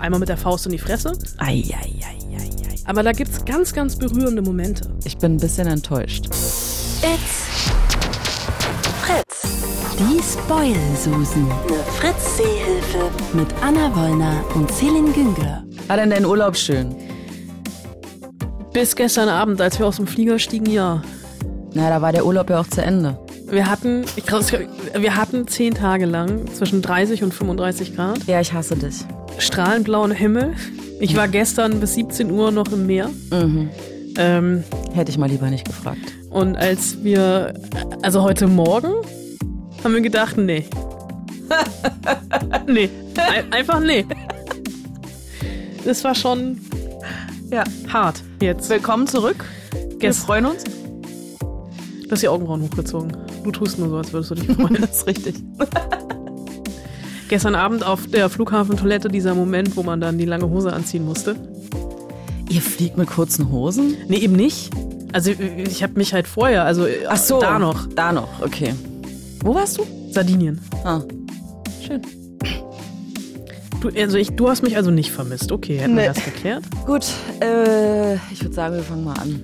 einmal mit der Faust in die Fresse. Ei, ei, ei, ei, ei. Aber da gibt's ganz, ganz berührende Momente. Ich bin ein bisschen enttäuscht. It's Fritz. Die Spoil-Susen. Eine Fritz-Seehilfe. Mit Anna Wollner und Celine Güngler. War denn dein Urlaub schön? Bis gestern Abend, als wir aus dem Flieger stiegen, ja. Na, da war der Urlaub ja auch zu Ende. Wir hatten, ich glaub, wir hatten zehn Tage lang zwischen 30 und 35 Grad, Ja, ich hasse dich. Strahlend blauen Himmel. Ich war gestern bis 17 Uhr noch im Meer. Ähm, Hätte ich mal lieber nicht gefragt. und als wir, also heute Morgen, haben wir gedacht, nee. nee, ein, einfach nee. Das war schon Ja. hart jetzt. Willkommen zurück. Wir Gest- freuen uns. Du hast die Augenbrauen hochgezogen. Du tust nur so, als würdest du dich freuen. Das ist richtig. Gestern Abend auf der Flughafentoilette dieser Moment, wo man dann die lange Hose anziehen musste. Ihr fliegt mit kurzen Hosen? Nee, eben nicht. Also ich habe mich halt vorher, also Ach so. da noch, Da noch, okay. Wo warst du? Sardinien. Ah. Schön. Du, also ich, du hast mich also nicht vermisst. Okay, hätten Nee. wir das geklärt. Gut, äh, ich würde sagen, wir fangen mal an.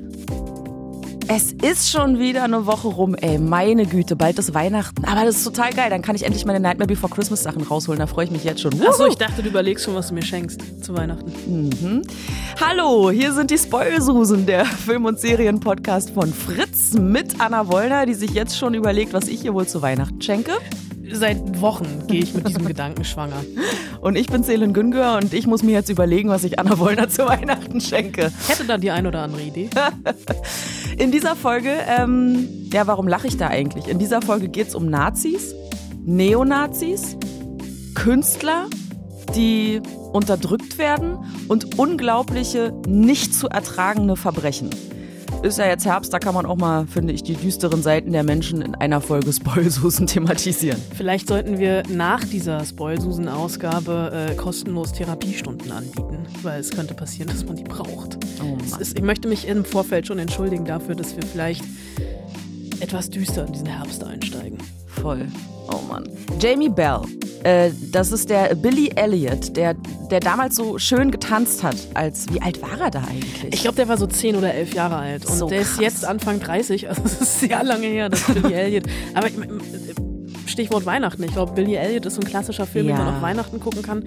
Es ist schon wieder eine Woche rum, ey. Meine Güte, bald ist Weihnachten. Aber das ist total geil. Dann kann ich endlich meine Nightmare Before Christmas Sachen rausholen. Da freue ich mich jetzt schon. Achso, ich dachte, du überlegst schon, was du mir schenkst zu Weihnachten. Hallo, hier sind die Spoilsusen, der Film- und Serienpodcast von Fritz mit Anna Wollner, die sich jetzt schon überlegt, was ich ihr wohl zu Weihnachten schenke. Seit Wochen gehe ich mit diesem Gedanken schwanger. Und ich bin Selin Güngör und ich muss mir jetzt überlegen, was ich Anna Wollner zu Weihnachten schenke. Ich hätte da die ein oder andere Idee. In dieser Folge, ähm, ja, warum lache ich da eigentlich? In dieser Folge geht es um Nazis, Neonazis, Künstler, die unterdrückt werden und unglaubliche, nicht zu ertragende Verbrechen. Ist ja jetzt Herbst, da kann man auch mal, finde ich, die düsteren Seiten der Menschen in einer Folge Spoilsusen thematisieren. Vielleicht sollten wir nach dieser Spoilsusen-Ausgabe äh, kostenlos Therapiestunden anbieten, weil es könnte passieren, dass man die braucht. Oh ist, ich möchte mich im Vorfeld schon entschuldigen dafür, dass wir vielleicht etwas düster in diesen Herbst einsteigen. Voll. Oh Mann. Jamie Bell. Äh, das ist der Billy Elliot, der, der damals so schön getanzt hat. Als wie alt war er da eigentlich? Ich glaube, der war so 10 oder 11 Jahre alt und So der ist krass. jetzt Anfang 30, also es ist sehr lange her, dass Billy Elliot. Aber ich, Stichwort Weihnachten. Ich glaube, Billy Elliot ist so ein klassischer Film, den Ja. man auf Weihnachten gucken kann.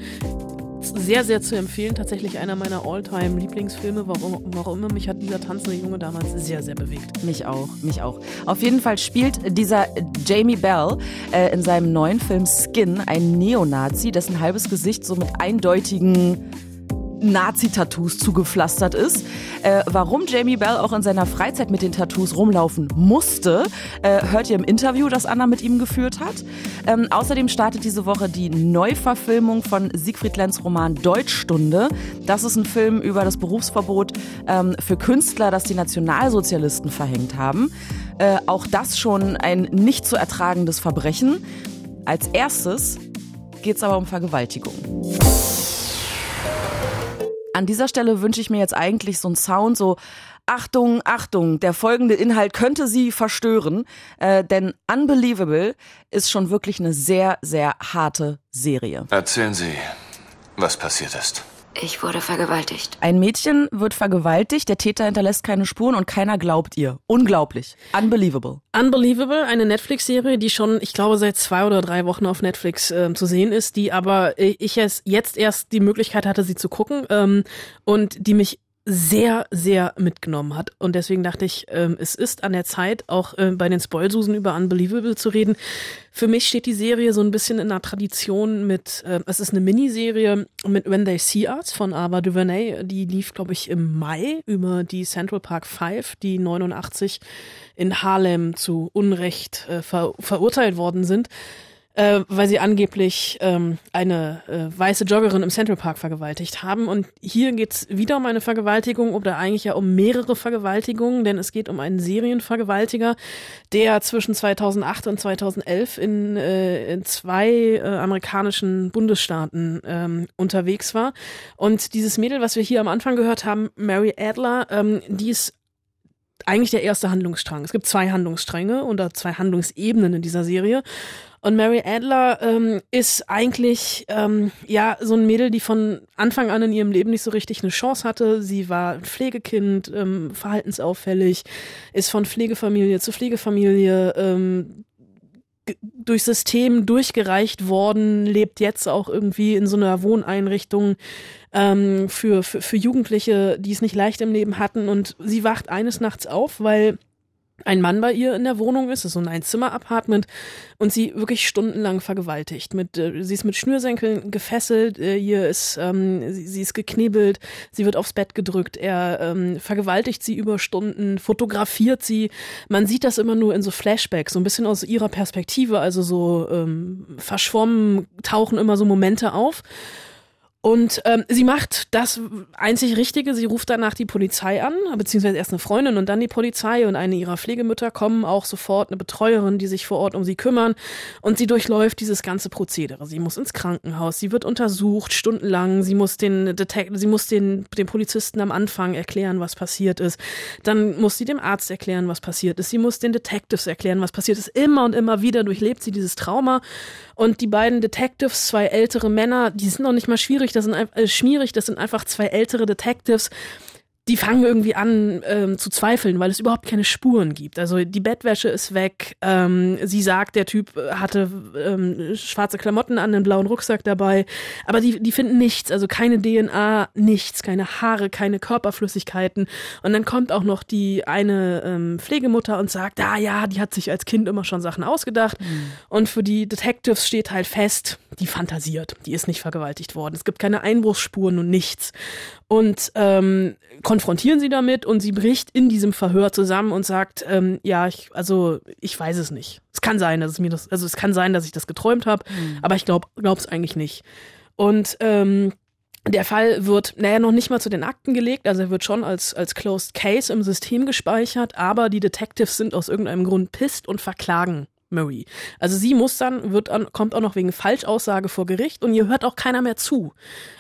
Sehr, sehr zu empfehlen. Tatsächlich einer meiner All-Time-Lieblingsfilme. Warum, warum immer mich hat dieser tanzende Junge damals sehr, sehr bewegt. Mich auch, mich auch. Auf jeden Fall spielt dieser Jamie Bell äh, in seinem neuen Film Skin ein Neonazi, dessen halbes Gesicht so mit eindeutigen Nazi-Tattoos zugepflastert ist. Äh, warum Jamie Bell auch in seiner Freizeit mit den Tattoos rumlaufen musste, äh, hört ihr im Interview, das Anna mit ihm geführt hat. Ähm, außerdem startet diese Woche die Neuverfilmung von Siegfried Lenz Roman Deutschstunde. Das ist ein Film über das Berufsverbot ähm, für Künstler, das die Nationalsozialisten verhängt haben. Äh, auch das schon ein nicht zu ertragendes Verbrechen. Als erstes geht es aber um Vergewaltigung. An dieser Stelle wünsche ich mir jetzt eigentlich so einen Sound, so Achtung, Achtung, der folgende Inhalt könnte Sie verstören, äh, denn Unbelievable ist schon wirklich eine sehr, sehr harte Serie. Erzählen Sie, was passiert ist. Ich wurde vergewaltigt. Ein Mädchen wird vergewaltigt, der Täter hinterlässt keine Spuren und keiner glaubt ihr. Unglaublich. Unbelievable. Unbelievable, eine Netflix-Serie, die schon, ich glaube, seit zwei oder drei Wochen auf Netflix ähm, zu sehen ist, die aber äh, ich es jetzt erst die Möglichkeit hatte, sie zu gucken ähm, und die mich sehr, sehr mitgenommen hat. Und deswegen dachte ich, ähm, es ist an der Zeit, auch äh, bei den Spoilsusen über Unbelievable zu reden. Für mich steht die Serie so ein bisschen in einer Tradition mit, äh, es ist eine Miniserie mit When They See Us von Ava DuVernay. Die lief, glaube ich, im Mai über die Central Park 5, die 89 in Harlem zu Unrecht äh, ver verurteilt worden sind äh, weil sie angeblich ähm, eine äh, weiße Joggerin im Central Park vergewaltigt haben. Und hier geht's wieder um eine Vergewaltigung oder eigentlich ja um mehrere Vergewaltigungen, denn es geht um einen Serienvergewaltiger, der zwischen 2008 und 2011 in, äh, in zwei äh, amerikanischen Bundesstaaten ähm, unterwegs war. Und dieses Mädel, was wir hier am Anfang gehört haben, Mary Adler, ähm, die ist eigentlich der erste Handlungsstrang. Es gibt zwei Handlungsstränge oder zwei Handlungsebenen in dieser Serie. Und Mary Adler ähm, ist eigentlich ähm, ja so ein Mädel, die von Anfang an in ihrem Leben nicht so richtig eine Chance hatte. Sie war ein Pflegekind, ähm, verhaltensauffällig, ist von Pflegefamilie zu Pflegefamilie durch System durchgereicht worden, lebt jetzt auch irgendwie in so einer Wohneinrichtung ähm, für, für, für Jugendliche, die es nicht leicht im Leben hatten. Und sie wacht eines Nachts auf, weil ein Mann bei ihr in der Wohnung ist, ist so ein Einzimmer-Apartment und sie wirklich stundenlang vergewaltigt. Mit, äh, sie ist mit Schnürsenkeln gefesselt, äh, hier ist, ähm, sie, sie, ist geknebelt, sie wird aufs Bett gedrückt, er ähm, vergewaltigt sie über Stunden, fotografiert sie. Man sieht das immer nur in so Flashbacks, so ein bisschen aus ihrer Perspektive, also so ähm, verschwommen tauchen immer so Momente auf. Und ähm, sie macht das einzig Richtige. Sie ruft danach die Polizei an, beziehungsweise erst eine Freundin und dann die Polizei und eine ihrer Pflegemütter kommen auch sofort, eine Betreuerin, die sich vor Ort um sie kümmern. Und sie durchläuft dieses ganze Prozedere. Sie muss ins Krankenhaus, sie wird untersucht, stundenlang. Sie muss den Detekt sie muss den, den Polizisten am Anfang erklären, was passiert ist. Dann muss sie dem Arzt erklären, was passiert ist. Sie muss den Detectives erklären, was passiert ist. Immer und immer wieder durchlebt sie dieses Trauma. Und die beiden Detectives, zwei ältere Männer, die sind noch nicht mal schwierig, das sind äh, schmierig, das sind einfach zwei ältere Detectives, die fangen irgendwie an ähm, zu zweifeln, weil es überhaupt keine Spuren gibt. Also die Bettwäsche ist weg. Ähm, sie sagt, der Typ hatte ähm, schwarze Klamotten an, einen blauen Rucksack dabei. Aber die, die finden nichts, also keine DNA, nichts, keine Haare, keine Körperflüssigkeiten. Und dann kommt auch noch die eine ähm, Pflegemutter und sagt, ah ja, die hat sich als Kind immer schon Sachen ausgedacht. Mhm. Und für die Detectives steht halt fest, die fantasiert, die ist nicht vergewaltigt worden. Es gibt keine Einbruchsspuren und nichts. Und ähm, konfrontieren sie damit und sie bricht in diesem Verhör zusammen und sagt, ähm, ja, ich, also ich weiß es nicht. Es kann sein, dass es mir das, also es kann sein, dass ich das geträumt habe, mhm. aber ich glaube, glaub's eigentlich nicht. Und ähm, der Fall wird, naja, noch nicht mal zu den Akten gelegt, also er wird schon als, als Closed Case im System gespeichert, aber die Detectives sind aus irgendeinem Grund pisst und verklagen Murray. Also sie muss dann, wird an, kommt auch noch wegen Falschaussage vor Gericht und ihr hört auch keiner mehr zu.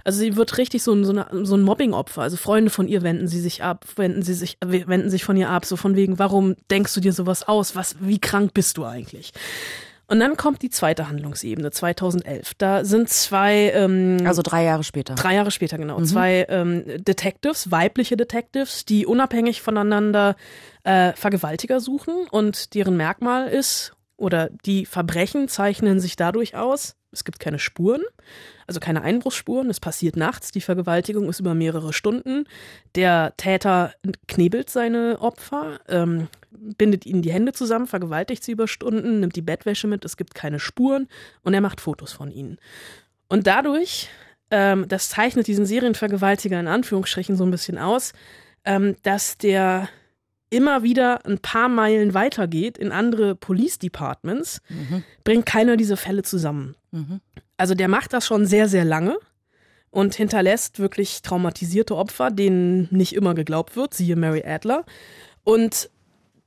Also sie wird richtig so, so, eine, so ein Mobbing-Opfer. Also Freunde von ihr wenden sie sich ab, wenden sie sich, wenden sich von ihr ab, so von wegen, warum denkst du dir sowas aus? Was, wie krank bist du eigentlich? Und dann kommt die zweite Handlungsebene, 2011. Da sind zwei, ähm, also drei Jahre später. Drei Jahre später genau, mhm. zwei ähm, Detectives, weibliche Detectives, die unabhängig voneinander äh, Vergewaltiger suchen und deren Merkmal ist oder die Verbrechen zeichnen sich dadurch aus, es gibt keine Spuren, also keine Einbruchsspuren, es passiert nachts, die Vergewaltigung ist über mehrere Stunden, der Täter knebelt seine Opfer, ähm, bindet ihnen die Hände zusammen, vergewaltigt sie über Stunden, nimmt die Bettwäsche mit, es gibt keine Spuren und er macht Fotos von ihnen. Und dadurch, ähm, das zeichnet diesen Serienvergewaltiger in Anführungsstrichen so ein bisschen aus, ähm, dass der immer wieder ein paar Meilen weitergeht in andere Police Departments, mhm. bringt keiner diese Fälle zusammen. Mhm. Also der macht das schon sehr, sehr lange und hinterlässt wirklich traumatisierte Opfer, denen nicht immer geglaubt wird, siehe Mary Adler. Und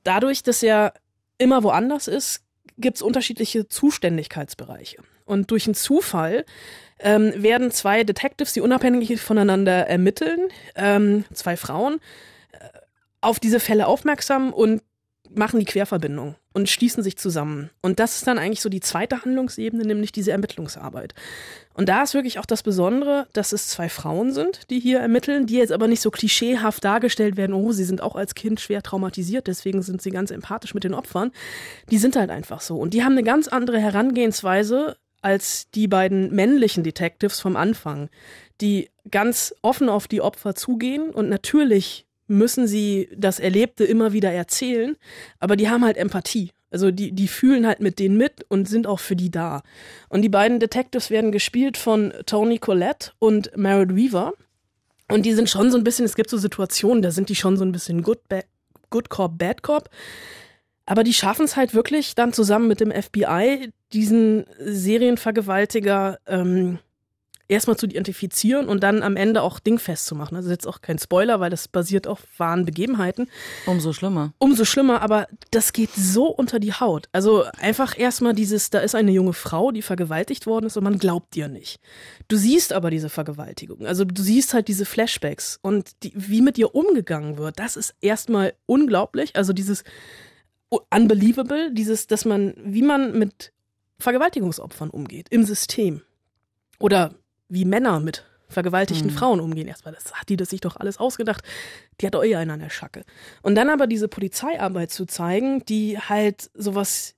dadurch, dass er immer woanders ist, gibt es unterschiedliche Zuständigkeitsbereiche. Und durch einen Zufall ähm, werden zwei Detectives, die unabhängig voneinander ermitteln, ähm, zwei Frauen, auf diese Fälle aufmerksam und machen die Querverbindung und schließen sich zusammen. Und das ist dann eigentlich so die zweite Handlungsebene, nämlich diese Ermittlungsarbeit. Und da ist wirklich auch das Besondere, dass es zwei Frauen sind, die hier ermitteln, die jetzt aber nicht so klischeehaft dargestellt werden, oh, sie sind auch als Kind schwer traumatisiert, deswegen sind sie ganz empathisch mit den Opfern. Die sind halt einfach so. Und die haben eine ganz andere Herangehensweise als die beiden männlichen Detectives vom Anfang, die ganz offen auf die Opfer zugehen und natürlich müssen sie das Erlebte immer wieder erzählen, aber die haben halt Empathie. Also die, die fühlen halt mit denen mit und sind auch für die da. Und die beiden Detectives werden gespielt von Tony Collette und Merritt Weaver. Und die sind schon so ein bisschen, es gibt so Situationen, da sind die schon so ein bisschen Good, good Cop, Bad Cop. Aber die schaffen es halt wirklich dann zusammen mit dem FBI, diesen Serienvergewaltiger ähm, erstmal zu identifizieren und dann am Ende auch dingfest zu machen. Also jetzt auch kein Spoiler, weil das basiert auf wahren Begebenheiten. Umso schlimmer. Umso schlimmer, aber das geht so unter die Haut. Also einfach erstmal dieses, da ist eine junge Frau, die vergewaltigt worden ist und man glaubt ihr nicht. Du siehst aber diese Vergewaltigung. Also du siehst halt diese Flashbacks und die, wie mit ihr umgegangen wird, das ist erstmal unglaublich. Also dieses unbelievable, dieses, dass man, wie man mit Vergewaltigungsopfern umgeht im System. Oder wie Männer mit vergewaltigten mhm. Frauen umgehen. Erstmal, das hat die das sich doch alles ausgedacht. Die hat euer einen an der Schacke. Und dann aber diese Polizeiarbeit zu zeigen, die halt sowas,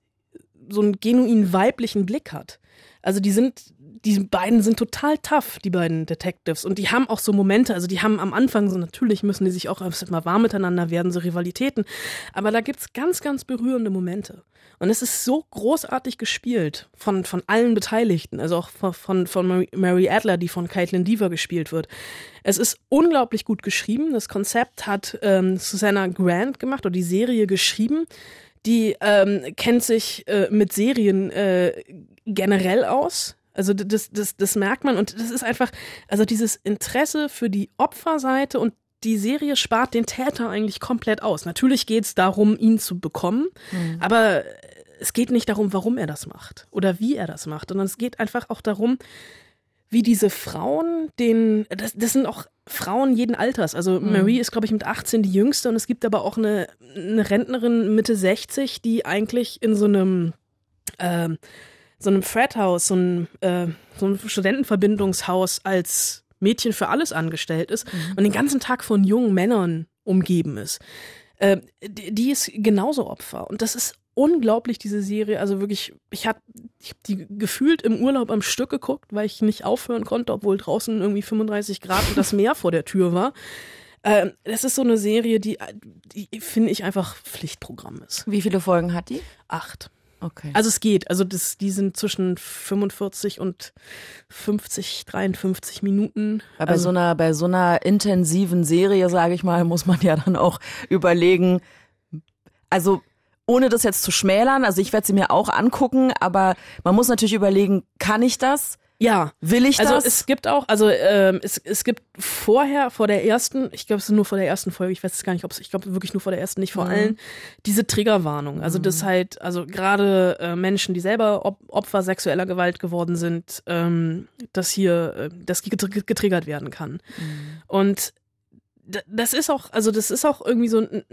so einen genuin weiblichen Blick hat. Also die sind die beiden sind total tough, die beiden Detectives. Und die haben auch so Momente, also die haben am Anfang so, natürlich müssen die sich auch mal warm miteinander werden, so Rivalitäten. Aber da gibt's ganz, ganz berührende Momente. Und es ist so großartig gespielt von, von allen Beteiligten, also auch von, von, von Mary Adler, die von Caitlin Deaver gespielt wird. Es ist unglaublich gut geschrieben. Das Konzept hat ähm, Susanna Grant gemacht oder die Serie geschrieben. Die ähm, kennt sich äh, mit Serien äh, generell aus also das, das, das merkt man und das ist einfach, also dieses Interesse für die Opferseite und die Serie spart den Täter eigentlich komplett aus. Natürlich geht es darum, ihn zu bekommen, mhm. aber es geht nicht darum, warum er das macht oder wie er das macht, sondern es geht einfach auch darum, wie diese Frauen den, das, das sind auch Frauen jeden Alters. Also mhm. Marie ist, glaube ich, mit 18 die jüngste und es gibt aber auch eine, eine Rentnerin Mitte 60, die eigentlich in so einem ähm, so einem Frathaus, so einem, äh, so einem Studentenverbindungshaus als Mädchen für alles angestellt ist mhm. und den ganzen Tag von jungen Männern umgeben ist. Äh, die, die ist genauso Opfer. Und das ist unglaublich, diese Serie. Also wirklich, ich habe ich hab die gefühlt im Urlaub am Stück geguckt, weil ich nicht aufhören konnte, obwohl draußen irgendwie 35 Grad und das Meer vor der Tür war. Ähm, das ist so eine Serie, die, die finde ich einfach Pflichtprogramm ist. Wie viele Folgen hat die? Acht. Okay. Also es geht. Also das, die sind zwischen 45 und 50, 53 Minuten. Aber also bei so einer, bei so einer intensiven Serie, sage ich mal, muss man ja dann auch überlegen, also ohne das jetzt zu schmälern, also ich werde sie mir auch angucken, aber man muss natürlich überlegen, kann ich das? Ja. Will ich also das? Also es gibt auch, also ähm, es, es gibt vorher, vor der ersten, ich glaube es ist nur vor der ersten Folge, ich weiß es gar nicht, ob es, ich glaube wirklich nur vor der ersten, nicht vor mhm. allen, diese Triggerwarnung. Also mhm. das halt, also gerade äh, Menschen, die selber Op Opfer sexueller Gewalt geworden sind, ähm, dass hier, äh, das getriggert werden kann. Mhm. Und das ist auch, also das ist auch irgendwie so ein,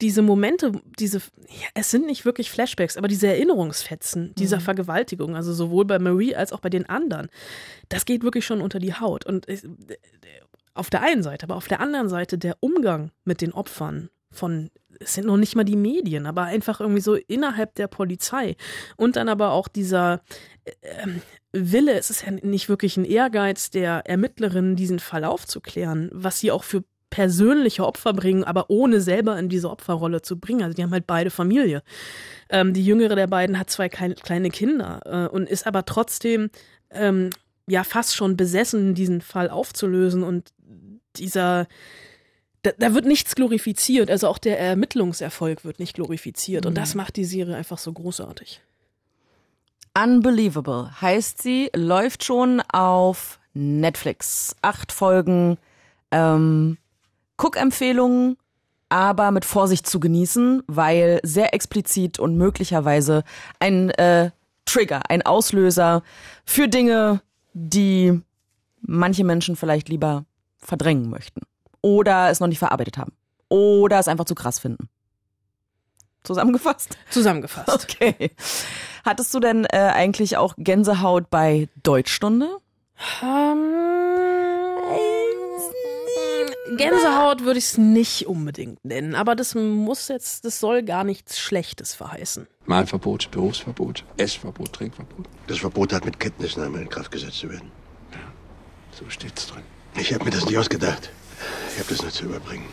diese Momente, diese, ja, es sind nicht wirklich Flashbacks, aber diese Erinnerungsfetzen dieser mhm. Vergewaltigung, also sowohl bei Marie als auch bei den anderen, das geht wirklich schon unter die Haut. Und auf der einen Seite, aber auf der anderen Seite der Umgang mit den Opfern von, es sind noch nicht mal die Medien, aber einfach irgendwie so innerhalb der Polizei und dann aber auch dieser äh, Wille, es ist ja nicht wirklich ein Ehrgeiz der Ermittlerin, diesen Fall aufzuklären, was sie auch für persönliche Opfer bringen, aber ohne selber in diese Opferrolle zu bringen. Also die haben halt beide Familie. Ähm, die jüngere der beiden hat zwei kleine Kinder äh, und ist aber trotzdem ähm, ja fast schon besessen, diesen Fall aufzulösen und dieser da, da, wird nichts glorifiziert, also auch der Ermittlungserfolg wird nicht glorifiziert mhm. und das macht die Serie einfach so großartig. Unbelievable heißt sie, läuft schon auf Netflix. Acht Folgen. Ähm, Cook-Empfehlungen, aber mit Vorsicht zu genießen, weil sehr explizit und möglicherweise ein äh, Trigger, ein Auslöser für Dinge, die manche Menschen vielleicht lieber verdrängen möchten oder es noch nicht verarbeitet haben oder es einfach zu krass finden. Zusammengefasst? Zusammengefasst. Okay. Hattest du denn äh, eigentlich auch Gänsehaut bei Deutschstunde? Um, Gänsehaut würde ich es nicht unbedingt nennen, aber das muss jetzt, das soll gar nichts Schlechtes verheißen. Malverbot, Berufsverbot, Essverbot, Trinkverbot. Das Verbot hat mit Kenntnisnahme in Kraft gesetzt zu werden. Ja, so steht's drin. Ich habe mir das nicht ausgedacht. Ich habe das nur zu überbringen.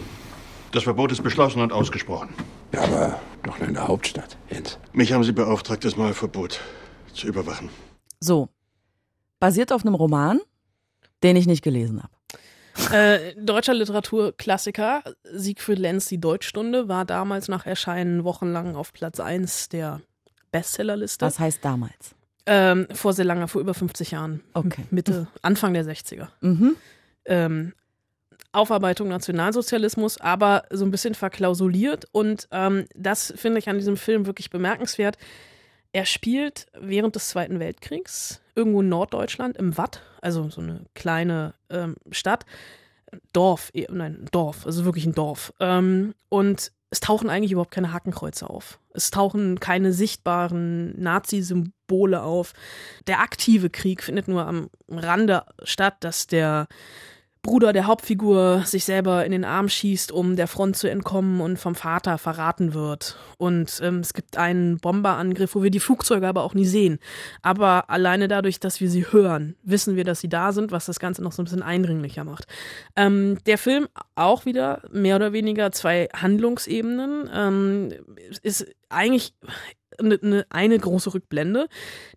Das Verbot ist beschlossen und ausgesprochen. Ja, aber doch nur in der Hauptstadt, Jens. Mich haben Sie beauftragt, das Malverbot zu überwachen. So. Basiert auf einem Roman, den ich nicht gelesen habe. Äh, deutscher Literaturklassiker, Siegfried Lenz, die Deutschstunde, war damals nach Erscheinen wochenlang auf Platz 1 der Bestsellerliste. Was heißt damals? Ähm, vor sehr langer, vor über 50 Jahren. Okay. Mitte, Anfang der 60er. Mhm. Ähm, Aufarbeitung Nationalsozialismus, aber so ein bisschen verklausuliert. Und ähm, das finde ich an diesem Film wirklich bemerkenswert. Er spielt während des Zweiten Weltkriegs irgendwo in Norddeutschland im Watt, also so eine kleine ähm, Stadt. Dorf, eh, nein, Dorf, also wirklich ein Dorf. Ähm, und es tauchen eigentlich überhaupt keine Hakenkreuze auf. Es tauchen keine sichtbaren Nazi-Symbole auf. Der aktive Krieg findet nur am Rande statt, dass der Bruder der Hauptfigur sich selber in den Arm schießt, um der Front zu entkommen und vom Vater verraten wird. Und ähm, es gibt einen Bomberangriff, wo wir die Flugzeuge aber auch nie sehen. Aber alleine dadurch, dass wir sie hören, wissen wir, dass sie da sind, was das Ganze noch so ein bisschen eindringlicher macht. Ähm, der Film auch wieder mehr oder weniger zwei Handlungsebenen. Ähm, ist eigentlich eine, eine, große Rückblende.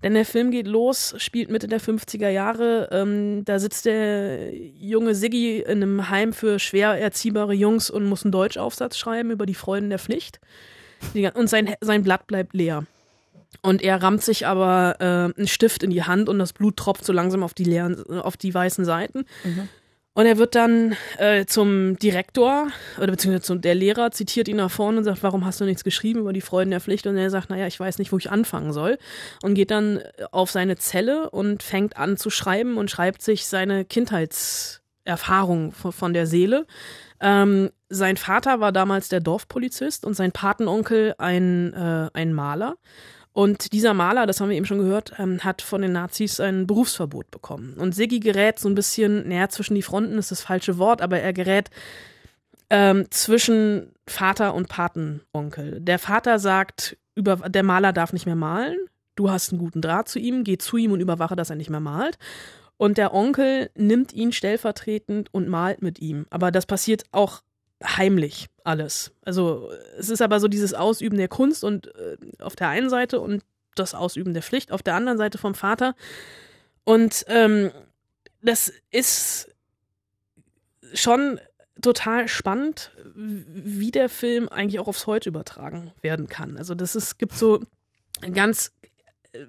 Denn der Film geht los, spielt Mitte der 50er Jahre. Ähm, da sitzt der junge Siggi in einem Heim für schwer erziehbare Jungs und muss einen Deutschaufsatz schreiben über die Freuden der Pflicht. Und sein, sein Blatt bleibt leer. Und er rammt sich aber äh, einen Stift in die Hand und das Blut tropft so langsam auf die leeren, auf die weißen Seiten. Mhm. Und er wird dann äh, zum Direktor oder beziehungsweise zum, der Lehrer zitiert ihn nach vorne und sagt, warum hast du nichts geschrieben über die Freuden der Pflicht? Und er sagt, naja, ich weiß nicht, wo ich anfangen soll. Und geht dann auf seine Zelle und fängt an zu schreiben und schreibt sich seine Kindheitserfahrung von, von der Seele. Ähm, sein Vater war damals der Dorfpolizist und sein Patenonkel ein, äh, ein Maler. Und dieser Maler, das haben wir eben schon gehört, ähm, hat von den Nazis ein Berufsverbot bekommen. Und Siggi gerät so ein bisschen, näher zwischen die Fronten ist das falsche Wort, aber er gerät ähm, zwischen Vater und Patenonkel. Der Vater sagt, über, der Maler darf nicht mehr malen. Du hast einen guten Draht zu ihm, geh zu ihm und überwache, dass er nicht mehr malt. Und der Onkel nimmt ihn stellvertretend und malt mit ihm. Aber das passiert auch heimlich alles. Also es ist aber so dieses Ausüben der Kunst und äh, auf der einen Seite und das Ausüben der Pflicht auf der anderen Seite vom Vater. Und ähm, das ist schon total spannend, wie der Film eigentlich auch aufs Heute übertragen werden kann. Also das ist, gibt so ganz äh,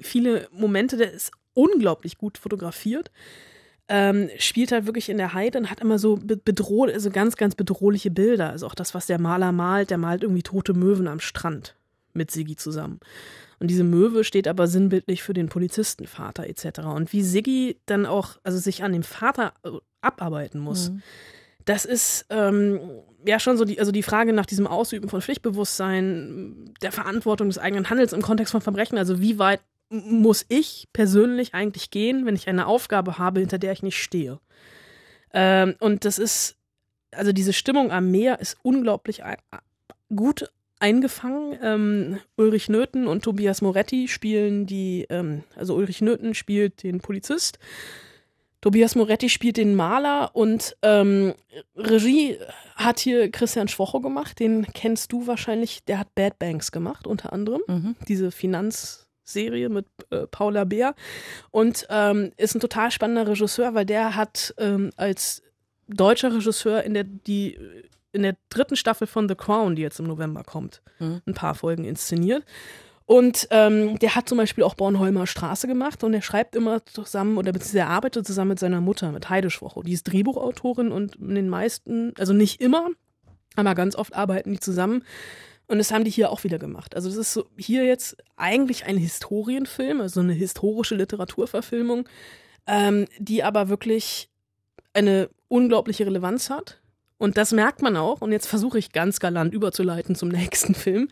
viele Momente, der ist unglaublich gut fotografiert ähm, spielt halt wirklich in der Heide und hat immer so bedroht, also ganz, ganz bedrohliche Bilder. Also auch das, was der Maler malt, der malt irgendwie tote Möwen am Strand mit Siggi zusammen. Und diese Möwe steht aber sinnbildlich für den Polizistenvater etc. Und wie Siggi dann auch, also sich an dem Vater äh, abarbeiten muss. Mhm. Das ist ähm, ja schon so die, also die Frage nach diesem Ausüben von Pflichtbewusstsein, der Verantwortung des eigenen Handels im Kontext von Verbrechen. Also wie weit muss ich persönlich eigentlich gehen, wenn ich eine Aufgabe habe, hinter der ich nicht stehe. Ähm, und das ist, also diese Stimmung am Meer ist unglaublich gut eingefangen. Ähm, Ulrich Nöthen und Tobias Moretti spielen die, ähm, also Ulrich Nöthen spielt den Polizist. Tobias Moretti spielt den Maler und ähm, Regie hat hier Christian Schwocho gemacht. Den kennst du wahrscheinlich. Der hat Bad Banks gemacht, unter anderem. Mhm. Diese Finanz- Serie mit äh, Paula Beer und ähm, ist ein total spannender Regisseur, weil der hat ähm, als deutscher Regisseur in der die in der dritten Staffel von The Crown, die jetzt im November kommt, mhm. ein paar Folgen inszeniert. Und ähm, der hat zum Beispiel auch Bornholmer Straße gemacht und er schreibt immer zusammen oder beziehungsweise er arbeitet zusammen mit seiner Mutter, mit Heide Schwocho. Die ist Drehbuchautorin und in den meisten, also nicht immer, aber ganz oft arbeiten die zusammen. Und das haben die hier auch wieder gemacht. Also das ist so hier jetzt eigentlich ein Historienfilm, also eine historische Literaturverfilmung, ähm, die aber wirklich eine unglaubliche Relevanz hat. Und das merkt man auch. Und jetzt versuche ich ganz galant überzuleiten zum nächsten Film,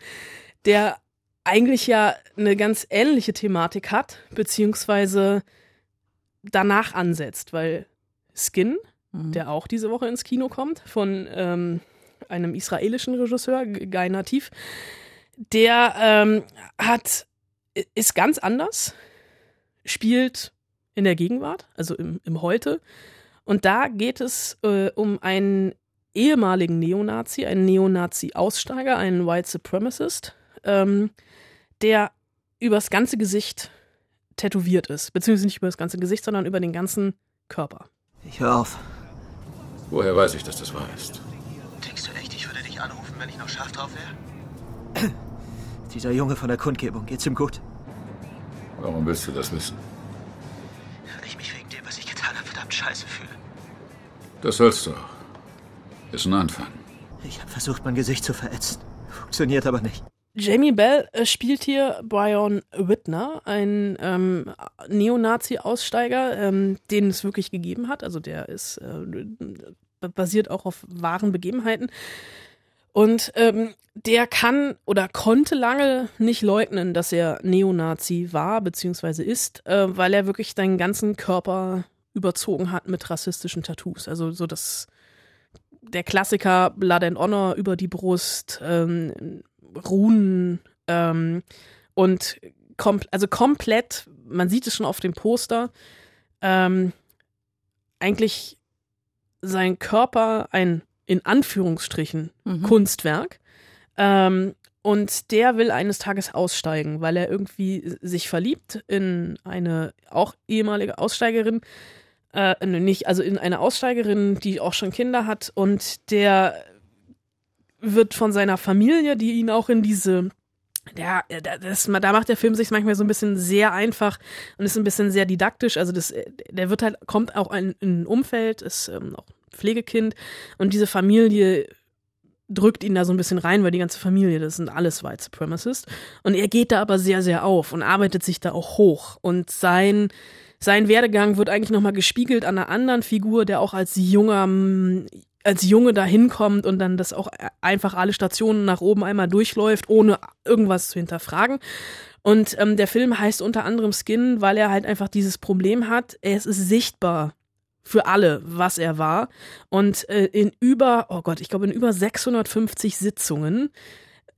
der eigentlich ja eine ganz ähnliche Thematik hat, beziehungsweise danach ansetzt, weil Skin, mhm. der auch diese Woche ins Kino kommt, von ähm, einem israelischen Regisseur, Guy Nativ. Der ähm, hat, ist ganz anders, spielt in der Gegenwart, also im, im Heute. Und da geht es äh, um einen ehemaligen Neonazi, einen Neonazi-Aussteiger, einen White Supremacist, ähm, der übers ganze Gesicht tätowiert ist. Beziehungsweise nicht über das ganze Gesicht, sondern über den ganzen Körper. Ich höre auf. Woher weiß ich, dass das wahr ist? Wenn ich noch scharf drauf wäre? Dieser Junge von der Kundgebung, geht's ihm gut? Warum willst du das wissen? Weil ich mich wegen dem, was ich getan habe, verdammt scheiße fühle. Das sollst du auch. Ist ein Anfang. Ich habe versucht, mein Gesicht zu verätzen. Funktioniert aber nicht. Jamie Bell äh, spielt hier Brian Whitner, ein ähm, Neonazi-Aussteiger, ähm, den es wirklich gegeben hat. Also der ist äh, basiert auch auf wahren Begebenheiten. Und ähm, der kann oder konnte lange nicht leugnen, dass er Neonazi war bzw. ist, äh, weil er wirklich seinen ganzen Körper überzogen hat mit rassistischen Tattoos. Also so das der Klassiker Blood and Honor über die Brust, ähm, Runen ähm, und kom also komplett, man sieht es schon auf dem Poster, ähm, eigentlich sein Körper ein in Anführungsstrichen Mhm. Kunstwerk. Ähm, und der will eines Tages aussteigen, weil er irgendwie sich verliebt in eine auch ehemalige Aussteigerin, äh, ne, nicht, also in eine Aussteigerin, die auch schon Kinder hat und der wird von seiner Familie, die ihn auch in diese ja, das, da macht der Film sich manchmal so ein bisschen sehr einfach und ist ein bisschen sehr didaktisch. Also das, der wird halt, kommt auch in, in ein Umfeld, ist ähm, auch Pflegekind und diese Familie drückt ihn da so ein bisschen rein, weil die ganze Familie, das sind alles White Supremacists. Und er geht da aber sehr, sehr auf und arbeitet sich da auch hoch. Und sein, sein Werdegang wird eigentlich nochmal gespiegelt an einer anderen Figur, der auch als junger, als Junge da hinkommt und dann das auch einfach alle Stationen nach oben einmal durchläuft, ohne irgendwas zu hinterfragen. Und ähm, der Film heißt unter anderem Skin, weil er halt einfach dieses Problem hat, es ist sichtbar für alle, was er war. Und äh, in über, oh Gott, ich glaube in über 650 Sitzungen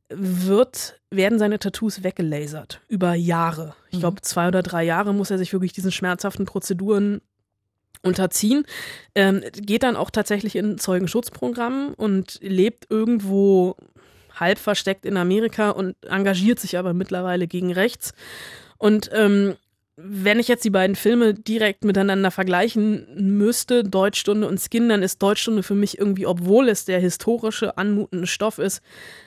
wird, werden seine Tattoos weggelasert. Über Jahre. Ich glaube, zwei oder drei Jahre muss er sich wirklich diesen schmerzhaften Prozeduren unterziehen. Ähm, geht dann auch tatsächlich in Zeugenschutzprogramm und lebt irgendwo halb versteckt in Amerika und engagiert sich aber mittlerweile gegen rechts. Und ähm, wenn ich jetzt die beiden Filme direkt miteinander vergleichen müsste, Deutschstunde und Skin, dann ist Deutschstunde für mich irgendwie, obwohl es der historische, anmutende Stoff ist,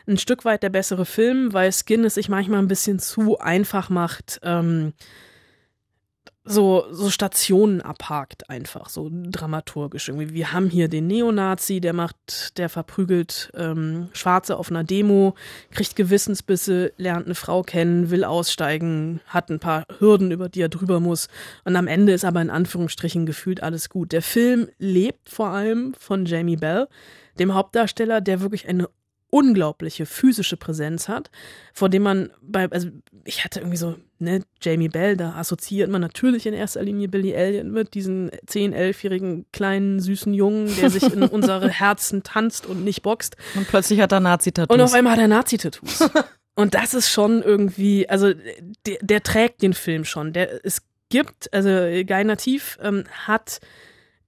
ein Stück weit der bessere Film, weil Skin es sich manchmal ein bisschen zu einfach macht, ähm, so, so Stationen abhakt einfach, so dramaturgisch irgendwie. Wir haben hier den Neonazi, der macht, der verprügelt ähm, Schwarze auf einer Demo, kriegt Gewissensbisse, lernt eine Frau kennen, will aussteigen, hat ein paar Hürden, über die er drüber muss. Und am Ende ist aber in Anführungsstrichen gefühlt alles gut. Der Film lebt vor allem von Jamie Bell, dem Hauptdarsteller, der wirklich eine unglaubliche physische Präsenz hat, vor dem man bei, also ich hatte irgendwie so, ne, Jamie Bell, da assoziiert man natürlich in erster Linie Billy Elliot mit, diesen 10-, 11-jährigen kleinen, süßen Jungen, der sich in unsere Herzen tanzt und nicht boxt. Und plötzlich hat er Nazi-Tattoos. Und auf einmal hat er Nazi-Tattoos. und das ist schon irgendwie, also der, der trägt den Film schon. Der, es gibt, also Guy Nativ ähm, hat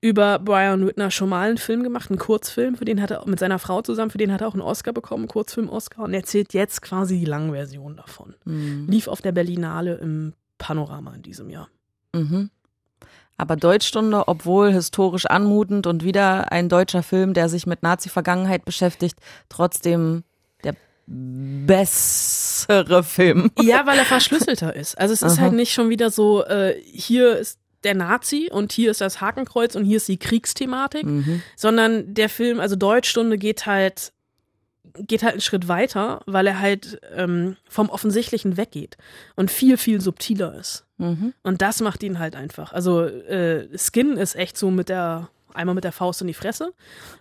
über Brian Whitner schon mal einen Film gemacht, einen Kurzfilm, für den hat er mit seiner Frau zusammen, für den hat er auch einen Oscar bekommen, einen Kurzfilm-Oscar, und er erzählt jetzt quasi die Langversion davon. Mhm. Lief auf der Berlinale im Panorama in diesem Jahr. Mhm. Aber Deutschstunde, obwohl historisch anmutend und wieder ein deutscher Film, der sich mit Nazi-Vergangenheit beschäftigt, trotzdem der bessere Film. Ja, weil er verschlüsselter ist. Also es ist Aha. halt nicht schon wieder so, äh, hier ist der Nazi und hier ist das Hakenkreuz und hier ist die Kriegsthematik, Mhm. sondern der Film, also Deutschstunde geht halt geht halt einen Schritt weiter, weil er halt ähm, vom Offensichtlichen weggeht und viel, viel subtiler ist. Mhm. Und das macht ihn halt einfach. Also äh, Skin ist echt so mit der, einmal mit der Faust in die Fresse.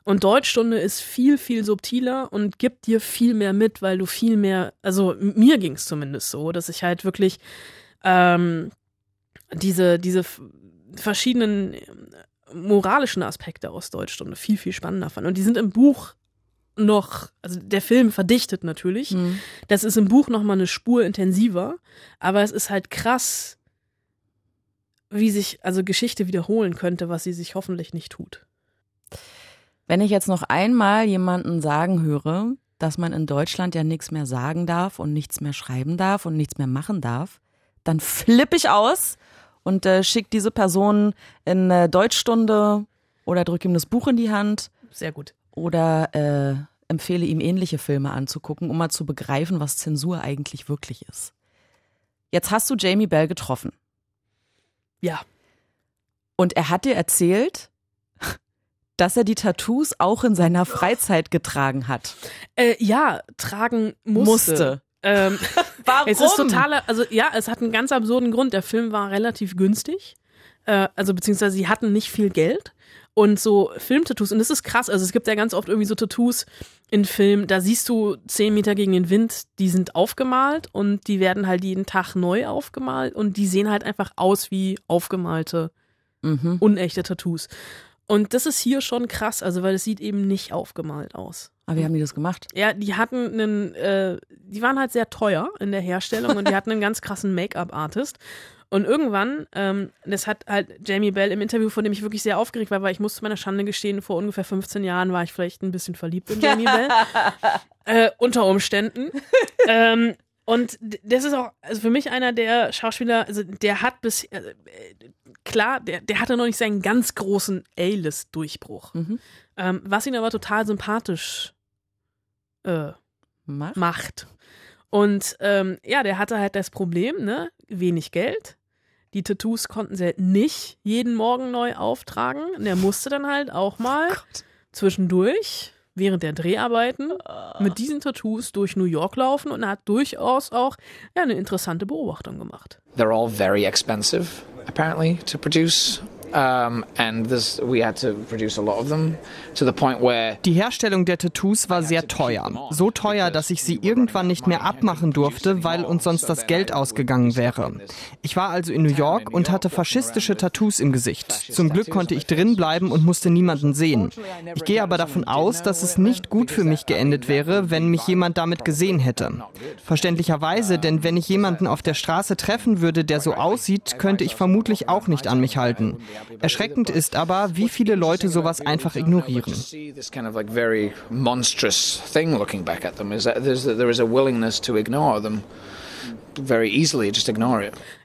Und Deutschstunde ist viel, viel subtiler und gibt dir viel mehr mit, weil du viel mehr, also mir ging es zumindest so, dass ich halt wirklich ähm, diese, diese verschiedenen äh, moralischen Aspekte aus Deutschstunde viel, viel spannender fand. Und die sind im Buch noch, also der Film verdichtet natürlich. Mhm. Das ist im Buch nochmal eine Spur intensiver, aber es ist halt krass, wie sich also Geschichte wiederholen könnte, was sie sich hoffentlich nicht tut. Wenn ich jetzt noch einmal jemanden sagen höre, dass man in Deutschland ja nichts mehr sagen darf und nichts mehr schreiben darf und nichts mehr machen darf, dann flippe ich aus und äh, schicke diese Person in äh, Deutschstunde oder drücke ihm das Buch in die Hand Sehr gut. oder äh, empfehle ihm ähnliche Filme anzugucken, um mal zu begreifen, was Zensur eigentlich wirklich ist. Jetzt hast du Jamie Bell getroffen. Ja. Und er hat dir erzählt, dass er die Tattoos auch in seiner Freizeit getragen hat. Äh, ja, tragen musste. Musste. Ähm, Warum? es ist totaler, also ja, es hat einen ganz absurden Grund. Der Film war relativ günstig. Äh, also beziehungsweise sie hatten nicht viel Geld. Und so Filmtattoos, und das ist krass, also es gibt ja ganz oft irgendwie so Tattoos in Filmen, da siehst du zehn Meter gegen den Wind, die sind aufgemalt und die werden halt jeden Tag neu aufgemalt und die sehen halt einfach aus wie aufgemalte, Mhm. unechte Tattoos. Und das ist hier schon krass, also weil es sieht eben nicht aufgemalt aus. Aber wie haben die das gemacht? Ja, die hatten einen, äh, die waren halt sehr teuer in der Herstellung und die hatten einen ganz krassen Make-up-Artist. Und irgendwann, ähm, das hat halt Jamie Bell im Interview, von dem ich wirklich sehr aufgeregt war, weil ich muss zu meiner Schande gestehen, vor ungefähr 15 Jahren war ich vielleicht ein bisschen verliebt in Jamie Bell. Äh, unter Umständen. ähm, und das ist auch also für mich einer der Schauspieler, also der hat bis, äh, klar, der, der hatte noch nicht seinen ganz großen A-List-Durchbruch. Mhm. Ähm, was ihn aber total sympathisch äh, Mach. macht. Und ähm, ja, der hatte halt das Problem, ne? Wenig Geld. Die Tattoos konnten sie halt nicht jeden Morgen neu auftragen. Und Der musste dann halt auch mal zwischendurch, während der Dreharbeiten, mit diesen Tattoos durch New York laufen und er hat durchaus auch ja, eine interessante Beobachtung gemacht. They're all very expensive, apparently, to produce. Um, and this, we had to produce a lot of them to the point where Die Herstellung der Tattoos war sehr teuer. So teuer, dass ich sie irgendwann nicht mehr abmachen durfte, weil uns sonst das Geld ausgegangen wäre. Ich war also in New York und hatte faschistische Tattoos im Gesicht. Zum Glück konnte ich drin bleiben und musste niemanden sehen. Ich gehe aber davon aus, dass es nicht gut für mich geendet wäre, wenn mich jemand damit gesehen hätte. Verständlicherweise, denn wenn ich jemanden auf der Straße treffen würde, der so aussieht, könnte ich vermutlich auch nicht an mich halten. Erschreckend ist aber, wie viele Leute sowas einfach ignorieren.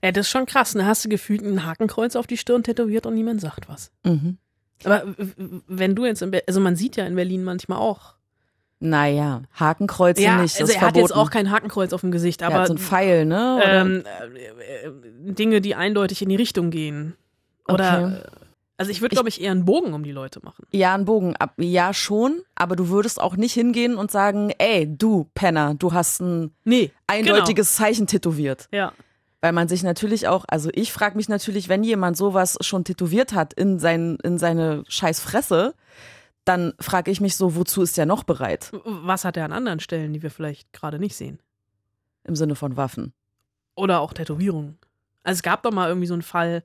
Ja, das ist schon krass. Da hast du gefühlt ein Hakenkreuz auf die Stirn tätowiert und niemand sagt was. Mhm. Aber wenn du jetzt in Berlin, also man sieht ja in Berlin manchmal auch. Naja, Hakenkreuze ja, nicht. Das also ist er hat verboten. jetzt auch kein Hakenkreuz auf dem Gesicht, Er aber hat so ein Pfeil, ne? Oder? ähm, äh, äh, Dinge, die eindeutig in die Richtung gehen. Oder, Okay. äh, also ich würde, glaube ich, eher einen Bogen um die Leute machen. Ja, ein Bogen. Ab, ja, schon. Aber du würdest auch nicht hingehen und sagen, ey, du Penner, du hast ein Nee, eindeutiges Zeichen tätowiert. Genau. Ja. Weil man sich natürlich auch, also ich frage mich natürlich, wenn jemand sowas schon tätowiert hat in, sein, in seine scheiß Fresse, dann frage ich mich so, wozu ist der noch bereit? Was hat er an anderen Stellen, die wir vielleicht gerade nicht sehen? Im Sinne von Waffen. Oder auch Tätowierungen. Also es gab doch mal irgendwie so einen Fall,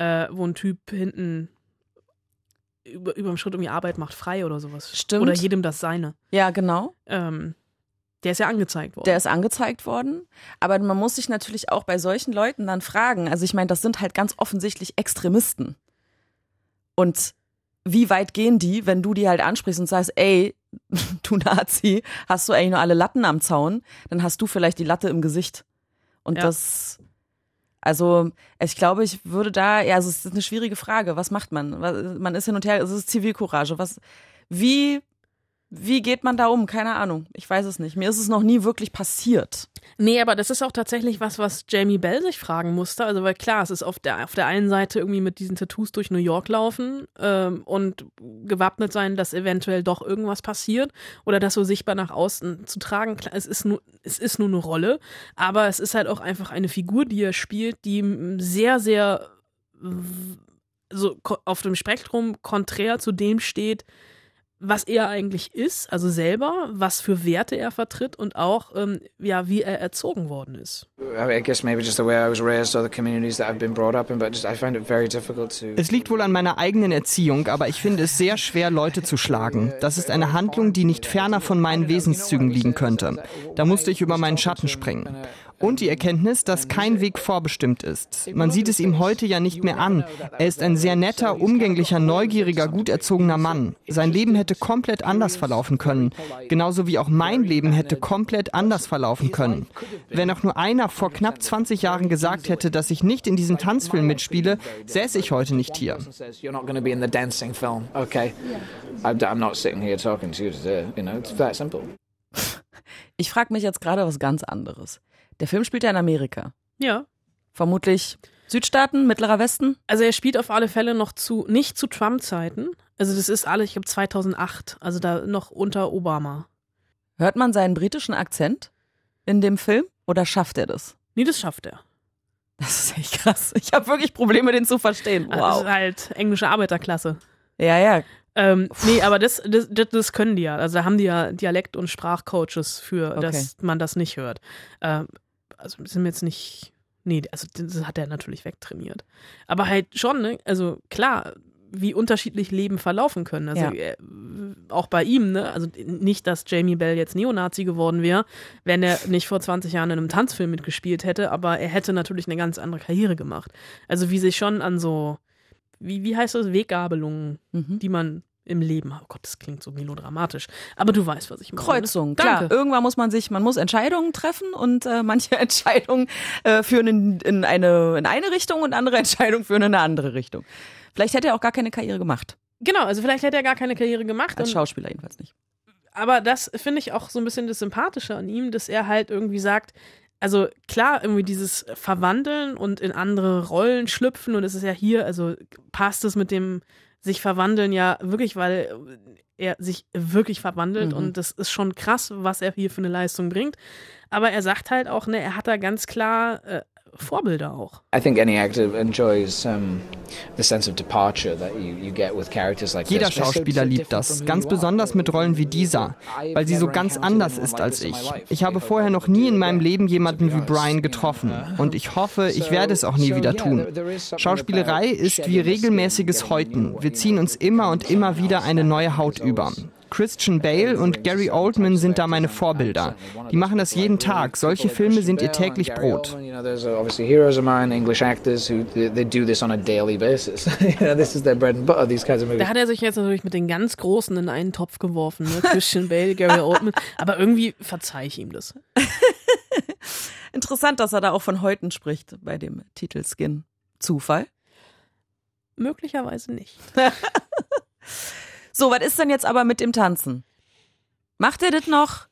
äh, wo ein Typ hinten über, über dem Schritt irgendwie Arbeit macht frei oder sowas. Stimmt. Oder jedem das seine. Ja, genau. Ähm, der ist ja angezeigt worden. Der ist angezeigt worden. Aber man muss sich natürlich auch bei solchen Leuten dann fragen. Also ich meine, das sind halt ganz offensichtlich Extremisten. Und wie weit gehen die, wenn du die halt ansprichst und sagst, ey, du Nazi, hast du eigentlich nur alle Latten am Zaun? Dann hast du vielleicht die Latte im Gesicht. Und Ja. das, also ich glaube, ich würde da, ja, also es ist eine schwierige Frage. Was macht man? Man ist hin und her, es ist Zivilcourage. Was, wie, wie geht man da um? Keine Ahnung. Ich weiß es nicht. Mir ist es noch nie wirklich passiert. Nee, aber das ist auch tatsächlich was, was Jamie Bell sich fragen musste. Also, weil klar, es ist auf der, auf der einen Seite irgendwie mit diesen Tattoos durch New York laufen ähm, und gewappnet sein, dass eventuell doch irgendwas passiert oder das so sichtbar nach außen zu tragen. Klar, es ist nur, es ist nur eine Rolle, aber es ist halt auch einfach eine Figur, die er spielt, die sehr, sehr so auf dem Spektrum konträr zu dem steht, was er eigentlich ist, also selber, was für Werte er vertritt und auch, ähm, ja, wie er erzogen worden ist. I I guess maybe just the way I was raised or the communities that I've been brought up in, but just I find it very difficult to. Es liegt wohl an meiner eigenen Erziehung, aber ich finde es sehr schwer, Leute zu schlagen. Das ist eine Handlung, die nicht ferner von meinen Wesenszügen liegen könnte. Da musste ich über meinen Schatten springen. Und die Erkenntnis, dass kein Weg vorbestimmt ist. Man sieht es ihm heute ja nicht mehr an. Er ist ein sehr netter, umgänglicher, neugieriger, gut erzogener Mann. Sein Leben hätte komplett anders verlaufen können. Genauso wie auch mein Leben hätte komplett anders verlaufen können. Wenn auch nur einer vor knapp 20 Jahren gesagt hätte, dass ich nicht in diesem Tanzfilm mitspiele, säße ich heute nicht hier. Ich frage mich jetzt gerade was ganz anderes. Der Film spielt ja in Amerika. Ja. Vermutlich Südstaaten, Mittlerer Westen? Also er spielt auf alle Fälle noch zu, nicht zu Trump-Zeiten. Also das ist alles, ich glaube 2008, also da noch unter Obama. Hört man seinen britischen Akzent in dem Film oder schafft er das? Nee, das schafft er. Das ist echt krass. Ich habe wirklich Probleme, den zu verstehen. Wow. Das ist halt englische Arbeiterklasse. Ja, ja. Ähm, nee, aber das, das, das, das können die ja. Also da haben die ja Dialekt- und Sprachcoaches für, Okay. dass man das nicht hört. Ähm, also sind wir jetzt nicht. Nee, also das hat er natürlich wegtrainiert. Aber halt schon, ne? Also klar, wie unterschiedlich Leben verlaufen können. Also Ja. äh, auch bei ihm, ne? Also nicht, dass Jamie Bell jetzt Neonazi geworden wäre, wenn er nicht vor 20 Jahren in einem Tanzfilm mitgespielt hätte, aber er hätte natürlich eine ganz andere Karriere gemacht. Also wie sich schon an so, wie, wie heißt das, Weggabelungen, Mhm. die man im Leben. Oh Gott, das klingt so melodramatisch. Aber du weißt, was ich meine. Kreuzung, Danke. klar. Irgendwann muss man sich, man muss Entscheidungen treffen und äh, manche Entscheidungen äh, führen in, in, eine, in eine Richtung und andere Entscheidungen führen in eine andere Richtung. Vielleicht hätte er auch gar keine Karriere gemacht. Genau, also vielleicht hätte er gar keine Karriere gemacht. Als Schauspieler jedenfalls nicht. aber das finde ich auch so ein bisschen das Sympathische an ihm, dass er halt irgendwie sagt, also klar, irgendwie dieses Verwandeln und in andere Rollen schlüpfen und es ist ja hier, also passt es mit dem sich verwandeln ja wirklich, weil er sich wirklich verwandelt Mhm. und das ist schon krass, was er hier für eine Leistung bringt. Aber er sagt halt auch, ne, er hat da ganz klar äh, Vorbilder auch. I think any actor enjoys the sense of departure that you, you get with characters like Jeder Schauspieler liebt das, ganz besonders mit Rollen wie dieser, weil sie so ganz anders ist als ich. Ich habe vorher noch nie in meinem Leben jemanden wie Brian getroffen und ich hoffe, ich werde es auch nie wieder tun. Schauspielerei ist wie regelmäßiges Häuten. Wir ziehen uns immer und immer wieder eine neue Haut über. Christian Bale und Gary Oldman sind da meine Vorbilder. Die machen das jeden Tag. Solche Filme sind ihr täglich Brot. You know, there's obviously heroes of mine, English actors who they, they do this on a daily basis. you know, this is their bread and butter. These kinds of movies. Da hat er sich jetzt natürlich mit den ganz Großen in einen Topf geworfen, ne? Christian Bale, Gary Oldman. Aber irgendwie verzeih ich ihm das. Interessant, dass er da auch von Häuten spricht bei dem Titel Skin. Zufall? Möglicherweise nicht. So, was ist denn jetzt aber mit dem Tanzen? Macht er das noch?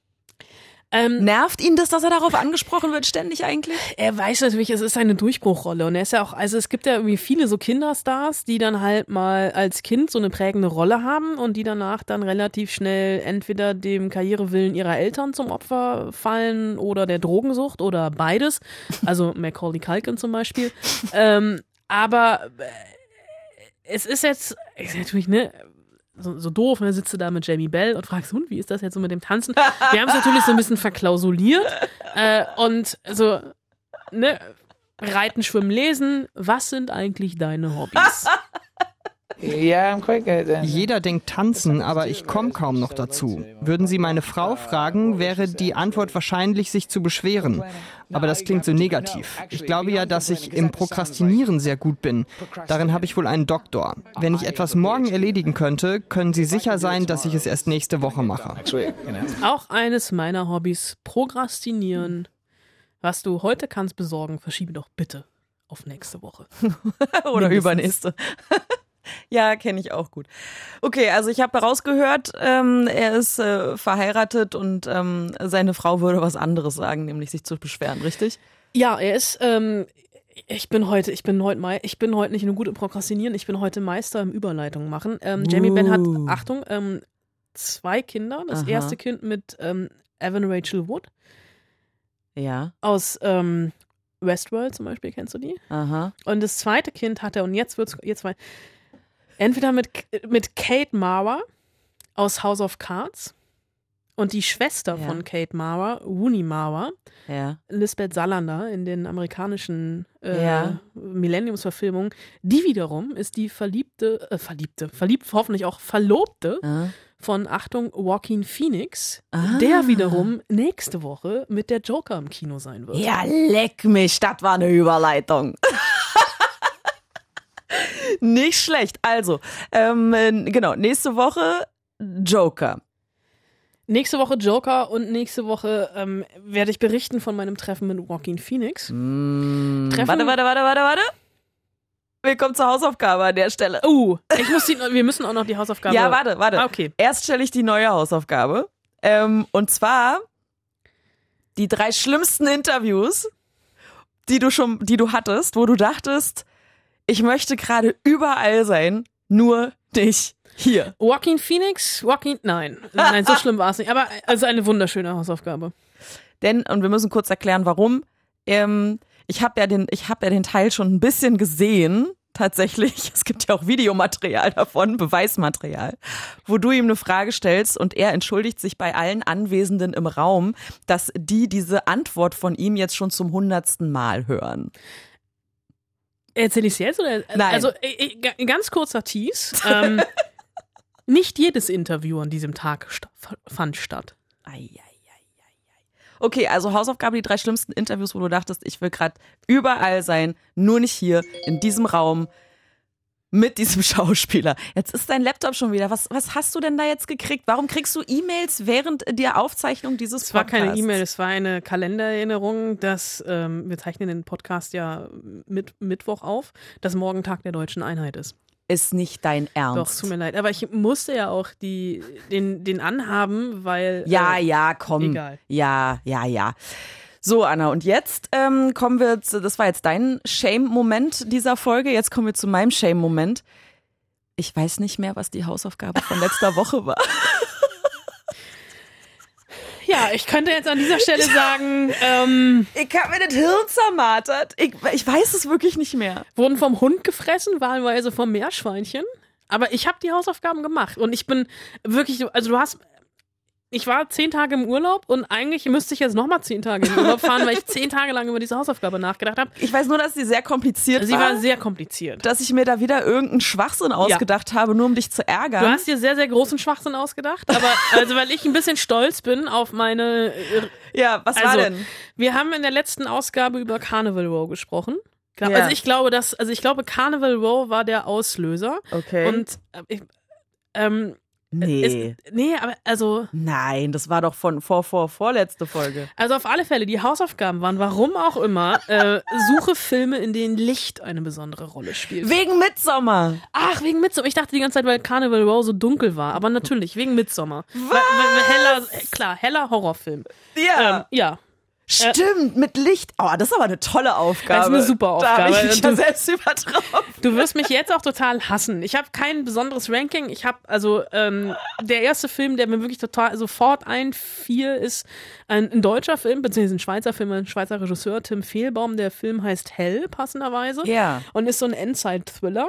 Ähm, Nervt ihn das, dass er darauf angesprochen wird, ständig eigentlich? er weiß natürlich, es ist eine Durchbruchrolle und er ist ja auch, also es gibt ja irgendwie viele so Kinderstars, die dann halt mal als Kind so eine prägende Rolle haben und die danach dann relativ schnell entweder dem Karrierewillen ihrer Eltern zum Opfer fallen oder der Drogensucht oder beides. Also Macaulay Culkin zum Beispiel. ähm, aber äh, es ist jetzt, ist natürlich, ne, so, so doof, ne, sitzt du da mit Jamie Bell und fragst, und wie ist das jetzt so mit dem Tanzen? Wir haben es natürlich so ein bisschen verklausuliert äh, und so, ne, Reiten, Schwimmen, Lesen, was sind eigentlich deine Hobbys? yeah, I'm quite good. uh, Jeder denkt tanzen, aber ich komme kaum noch dazu. Würden Sie meine Frau fragen, wäre die Antwort wahrscheinlich, sich zu beschweren. Aber das klingt so negativ. Ich glaube ja, dass ich im Prokrastinieren sehr gut bin. Darin habe ich wohl einen Doktor. Wenn ich etwas morgen erledigen könnte, können Sie sicher sein, dass ich es erst nächste Woche mache. Auch eines meiner Hobbys, Prokrastinieren. Was du heute kannst besorgen, verschiebe doch bitte auf nächste Woche. Oder Mindestens. übernächste. ja, kenne ich auch gut. Okay, also ich habe herausgehört, ähm, er ist äh, verheiratet und ähm, seine Frau würde was anderes sagen, nämlich sich zu beschweren, richtig? Ja, er ist, ähm, ich bin heute, ich bin heute, ich bin heute nicht nur gut im Prokrastinieren, ich bin heute Meister im Überleitung machen. Ähm, Jamie Benn hat, Uh. Achtung, ähm, zwei Kinder. Das Aha. erste Kind mit ähm, Evan Rachel Wood Ja, aus ähm, Westworld zum Beispiel, kennst du die? aha. Und das zweite Kind hat er, und jetzt wird's, jetzt mal, entweder mit, mit Kate Mara aus House of Cards und die Schwester Ja. von Kate Mara, Rooney Mara, Ja. Lisbeth Salander in den amerikanischen äh, Ja. Millenniumsverfilmungen. Die wiederum ist die verliebte, äh, verliebte, verliebt hoffentlich auch Verlobte Ah. von, Achtung, Joaquin Phoenix, Ah. der wiederum nächste Woche mit der Joker im Kino sein wird. Ja, leck mich, das war eine Überleitung. Nicht schlecht. Also, ähm, äh, genau, nächste Woche Joker. Nächste Woche Joker und nächste Woche ähm, werde ich berichten von meinem Treffen mit Joaquin Phoenix. Mm, Treffen- Warte, warte, warte, warte, warte. Willkommen zur Hausaufgabe an der Stelle. Uh, ich muss die, wir müssen auch noch die Hausaufgabe. Ja, warte, warte. Ah, okay. Erst stelle ich die neue Hausaufgabe. Ähm, und zwar die drei schlimmsten Interviews, die du schon, die du hattest, wo du dachtest, ich möchte gerade überall sein, nur nicht hier. Joaquin Phoenix? Joaquin, nein. Nein, so schlimm war es nicht. Aber also eine wunderschöne Hausaufgabe. Denn, und wir müssen kurz erklären, warum. Ähm, ich habe ja den, ich habe ja den Teil schon ein bisschen gesehen. Tatsächlich, es gibt ja auch Videomaterial davon, Beweismaterial, wo du ihm eine Frage stellst und er entschuldigt sich bei allen Anwesenden im Raum, dass die diese Antwort von ihm jetzt schon zum hundertsten Mal hören. Erzähl ich es jetzt? Oder? Nein. Also, äh, äh, ganz kurzer Tease. Ähm, nicht jedes Interview an diesem Tag sta fand statt. Ei, ei. Okay, also Hausaufgabe, die drei schlimmsten Interviews, wo du dachtest, ich will gerade überall sein, nur nicht hier, in diesem Raum, mit diesem Schauspieler. Jetzt ist dein Laptop schon wieder. Was, was hast du denn da jetzt gekriegt? Warum kriegst du E-Mails während der Aufzeichnung dieses Es war Podcasts? keine E-Mail, es war eine Kalendererinnerung, dass ähm, wir zeichnen den Podcast ja mit Mittwoch auf, dass morgen Tag der deutschen Einheit ist. Ist nicht dein Ernst. Doch, tut mir leid. Aber ich musste ja auch die, den, den anhaben, weil. Ja, äh, ja, komm. Egal. Ja, ja, ja. So, Anna, und jetzt ähm, kommen wir zu, das war jetzt dein Shame-Moment dieser Folge, jetzt kommen wir zu meinem Shame-Moment. Ich weiß nicht mehr, was die Hausaufgabe von letzter Woche war. Ja, ich könnte jetzt an dieser Stelle sagen, ähm, Ich habe mir das Hirn zermartert. Ich, ich weiß es wirklich nicht mehr. wurden vom Hund gefressen, wahlweise vom Meerschweinchen. Aber ich habe die Hausaufgaben gemacht und ich bin wirklich, so- also du hast, ich war zehn Tage im Urlaub und eigentlich müsste ich jetzt nochmal zehn Tage in Urlaub fahren, weil ich zehn Tage lang über diese Hausaufgabe nachgedacht habe. Ich weiß nur, dass sie sehr kompliziert Sie war. war sehr kompliziert. dass ich mir da wieder irgendeinen Schwachsinn ausgedacht habe, nur um dich zu ärgern. Du hast dir sehr, sehr großen Schwachsinn ausgedacht, aber also weil ich ein bisschen stolz bin auf meine. äh, ja, was Also, war denn? wir haben in der letzten Ausgabe über Carnival Row gesprochen. Genau, Ja. Also ich glaube, dass, also ich glaube, Carnival Row war der Auslöser. Okay. Und äh, ich, ähm, nee. es, nee, aber also, Nein, das war doch von vor, vor, vorletzte Folge. also auf alle Fälle, die Hausaufgaben waren, warum auch immer, äh, suche Filme, in denen Licht eine besondere Rolle spielt. Wegen Midsommer. Ach, wegen Midsommar. Ich dachte die ganze Zeit, weil Carnival Row so dunkel war. Aber natürlich, wegen Midsommar. Weil, weil, heller, klar, heller Horrorfilm. Ja. Ähm, ja. Stimmt, mit Licht. Oh, das ist aber eine tolle Aufgabe. Das ist eine super Da Aufgabe. habe ich mich Du- selbst übertraut. Du wirst mich jetzt auch total hassen. Ich habe kein besonderes Ranking. Ich habe also ähm, der erste Film, der mir wirklich total sofort einfiel, ist ein, ein deutscher Film, beziehungsweise ein Schweizer Film, ein Schweizer Regisseur, Tim Fehlbaum. Der Film heißt Hell, passenderweise. Ja. Und ist so ein Endzeit-Thriller.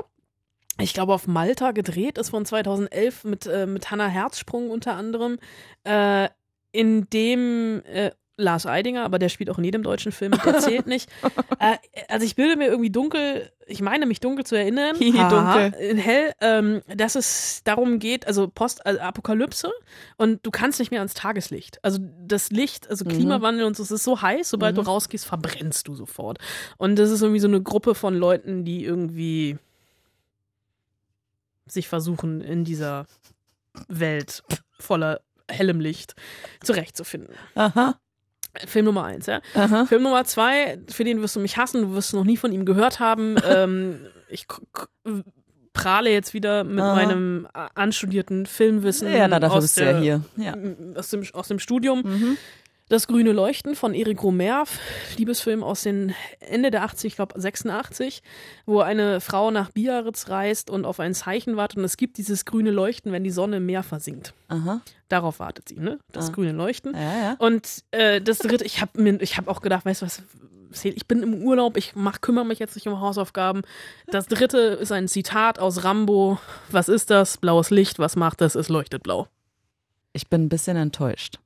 Ich glaube, auf Malta gedreht, ist von 2011 mit, äh, mit Hannah Herzsprung unter anderem, äh, in dem äh, Lars Eidinger, aber der spielt auch in jedem deutschen Film, der zählt nicht. äh, also ich bilde mir irgendwie dunkel, ich meine mich dunkel zu erinnern, dunkel. in Hell, ähm, dass es darum geht, also Post-Apokalypse und du kannst nicht mehr ans Tageslicht. Also das Licht, also Klimawandel und so, es ist so heiß, sobald du rausgehst, verbrennst du sofort. Und das ist irgendwie so eine Gruppe von Leuten, die irgendwie sich versuchen, in dieser Welt voller hellem Licht zurechtzufinden. Aha. Film Nummer eins, ja. Aha. Film Nummer zwei, für den wirst du mich hassen, du wirst noch nie von ihm gehört haben. ähm, ich prahle jetzt wieder mit Aha. meinem äh, anstudierten Filmwissen Ja, na, aus, bist du ja der, hier. Ja. aus, dem, aus dem Studium. Mhm. Das grüne Leuchten von Eric Romer, Liebesfilm aus den Ende der 80, ich glaube 86, wo eine Frau nach Biarritz reist und auf ein Zeichen wartet und es gibt dieses grüne Leuchten, wenn die Sonne im Meer versinkt. Aha. Darauf wartet sie, ne? Das Ah. grüne Leuchten. Ja, ja. Und äh, das dritte, ich habe mir, ich habe auch gedacht, weißt du was, ich bin im Urlaub, ich mach, kümmere mich jetzt nicht um Hausaufgaben. Das dritte ist ein Zitat aus Rambo. Was ist das? Blaues Licht, was macht das? Es leuchtet blau. Ich bin ein bisschen enttäuscht.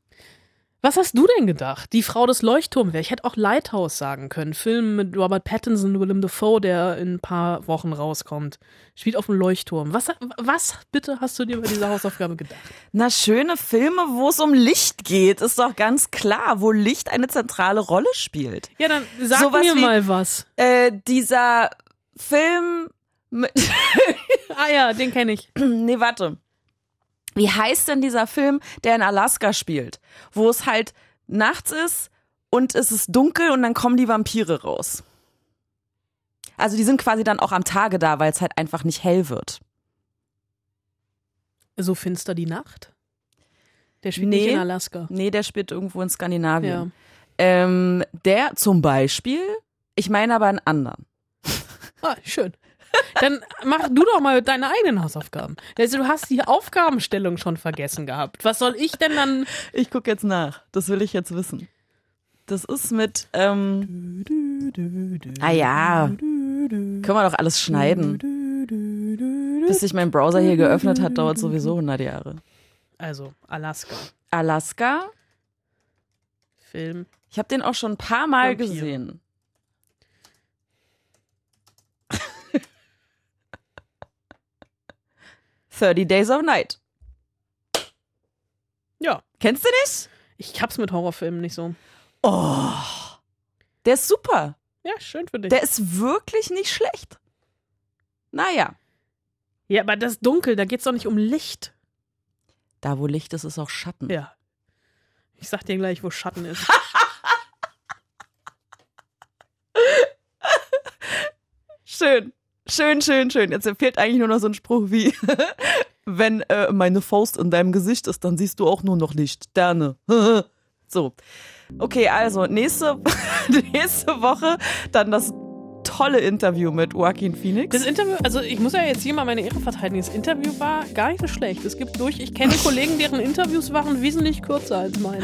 Was hast du denn gedacht? Die Frau des Leuchtturms wäre. Ich hätte auch Lighthouse sagen können. Film mit Robert Pattinson, Willem Dafoe, der in ein paar Wochen rauskommt. Spielt auf dem Leuchtturm. Was, was bitte hast du dir bei dieser Hausaufgabe gedacht? Na, schöne Filme, wo es um Licht geht, ist doch ganz klar, wo Licht eine zentrale Rolle spielt. Ja, dann sag Sowas mir wie- mal was. Äh, dieser Film mit, Ah ja, den kenne ich. nee, warte. Wie heißt denn dieser Film, der in Alaska spielt? Wo es halt nachts ist und es ist dunkel und dann kommen die Vampire raus. Also die sind quasi dann auch am Tage da, weil es halt einfach nicht hell wird. So finster die Nacht? Der spielt Nee. nicht in Alaska. Nee, der spielt irgendwo in Skandinavien. Ja. Ähm, der zum Beispiel Ich meine aber einen anderen. Ah, schön. Dann mach du doch mal deine eigenen Hausaufgaben. Also du hast die Aufgabenstellung schon vergessen gehabt. Was soll ich denn dann? Ich gucke jetzt nach. Das will ich jetzt wissen. Das ist mit. Ähm, ah ja. Können wir doch alles schneiden. Bis sich mein Browser hier geöffnet hat, dauert sowieso 100 Jahre. Also Alaska. Alaska. Film. Ich habe den auch schon ein paar Mal Vampir. gesehen. Thirty Days of Night. Ja. Kennst du nicht? Ich hab's mit Horrorfilmen nicht so. Oh. Der ist super. Ja, schön für dich. Der ist wirklich nicht schlecht. Naja, ja, aber das ist dunkel, da geht's doch nicht um Licht. da wo Licht ist, ist auch Schatten. Ja. Ich sag dir gleich, wo Schatten ist. Schön. Schön, schön, schön. Jetzt fehlt eigentlich nur noch so ein Spruch wie, wenn äh, meine Faust in deinem Gesicht ist, dann siehst du auch nur noch Licht. Sterne. so. Okay, also nächste, nächste Woche dann das tolle Interview mit Joaquin Phoenix. Das Interview, also ich muss ja jetzt hier mal meine Ehre verteidigen. Das Interview war gar nicht so schlecht. Es gibt durch, ich kenne Kollegen, deren Interviews waren wesentlich kürzer als meins.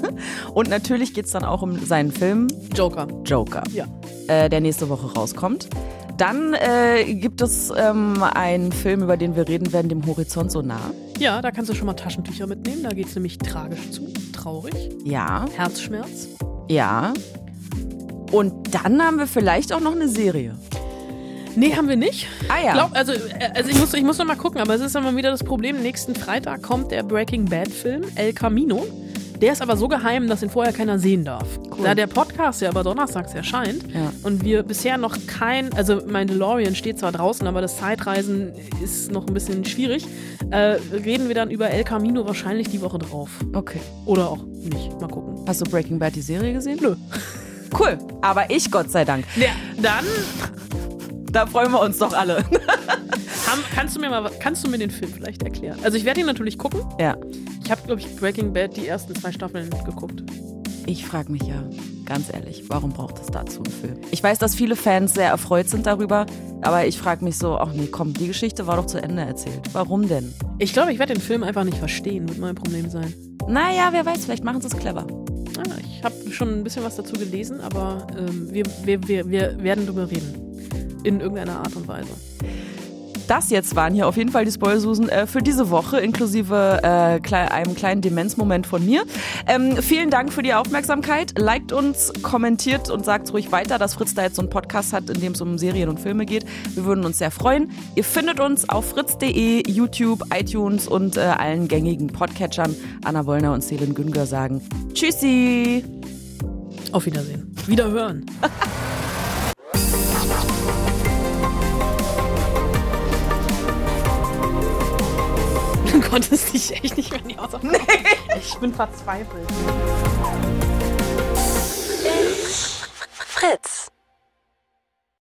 Und natürlich geht's dann auch um seinen Film Joker. Joker, Ja. äh, der nächste Woche rauskommt. Dann äh, gibt es ähm, einen Film, über den wir reden werden, dem Horizont so nah. Ja, da kannst du schon mal Taschentücher mitnehmen. Da geht's nämlich tragisch zu. Traurig. Ja, Herzschmerz. ja. Und dann haben wir vielleicht auch noch eine Serie. Nee, haben wir nicht. Ah ja. Glaub, also, äh, also ich muss, ich muss noch mal gucken, aber es ist immer wieder das Problem. Nächsten Freitag kommt der Breaking Bad Film El Camino. Der ist aber so geheim, dass ihn vorher keiner sehen darf. Da der Podcast ja aber donnerstags erscheint Ja. und wir bisher noch kein, also mein DeLorean steht zwar draußen, aber das Zeitreisen ist noch ein bisschen schwierig, äh, reden wir dann über El Camino wahrscheinlich die Woche drauf. Okay. Oder auch nicht. Mal gucken. Hast du Breaking Bad die Serie gesehen? Nö. Cool. Aber ich, Gott sei Dank. Ja, dann Da freuen wir uns doch alle. haben, kannst, du mir mal, kannst du mir den Film vielleicht erklären? Also ich werde ihn natürlich gucken. ja. Ich habe, glaube ich, Breaking Bad die ersten zwei Staffeln geguckt. Ich frage mich ja, ganz ehrlich, warum braucht es dazu einen Film? Ich weiß, dass viele Fans sehr erfreut sind darüber, aber ich frage mich so, ach nee, komm, die Geschichte war doch zu Ende erzählt. Warum denn? Ich glaube, ich werde den Film einfach nicht verstehen, wird mein Problem sein. Naja, wer weiß, vielleicht machen sie es clever. Ich habe schon ein bisschen was dazu gelesen, aber ähm, wir, wir, wir, wir werden darüber reden. In irgendeiner Art und Weise. Das jetzt waren hier auf jeden Fall die Spoilsusen äh, für diese Woche, inklusive äh, klei einem kleinen Demenzmoment von mir. Ähm, vielen Dank für die Aufmerksamkeit. Liked uns, kommentiert und sagt ruhig weiter, dass Fritz da jetzt so einen Podcast hat, in dem es um Serien und Filme geht. Wir würden uns sehr freuen. Ihr findet uns auf fritz.de, YouTube, iTunes und äh, allen gängigen Podcatchern. Anna Wollner und Selin Güngör sagen Tschüssi! Auf Wiedersehen. Wiederhören. konntest dich echt nicht mehr in die Hausaufgaben. Nee. Ich bin verzweifelt. Fritz.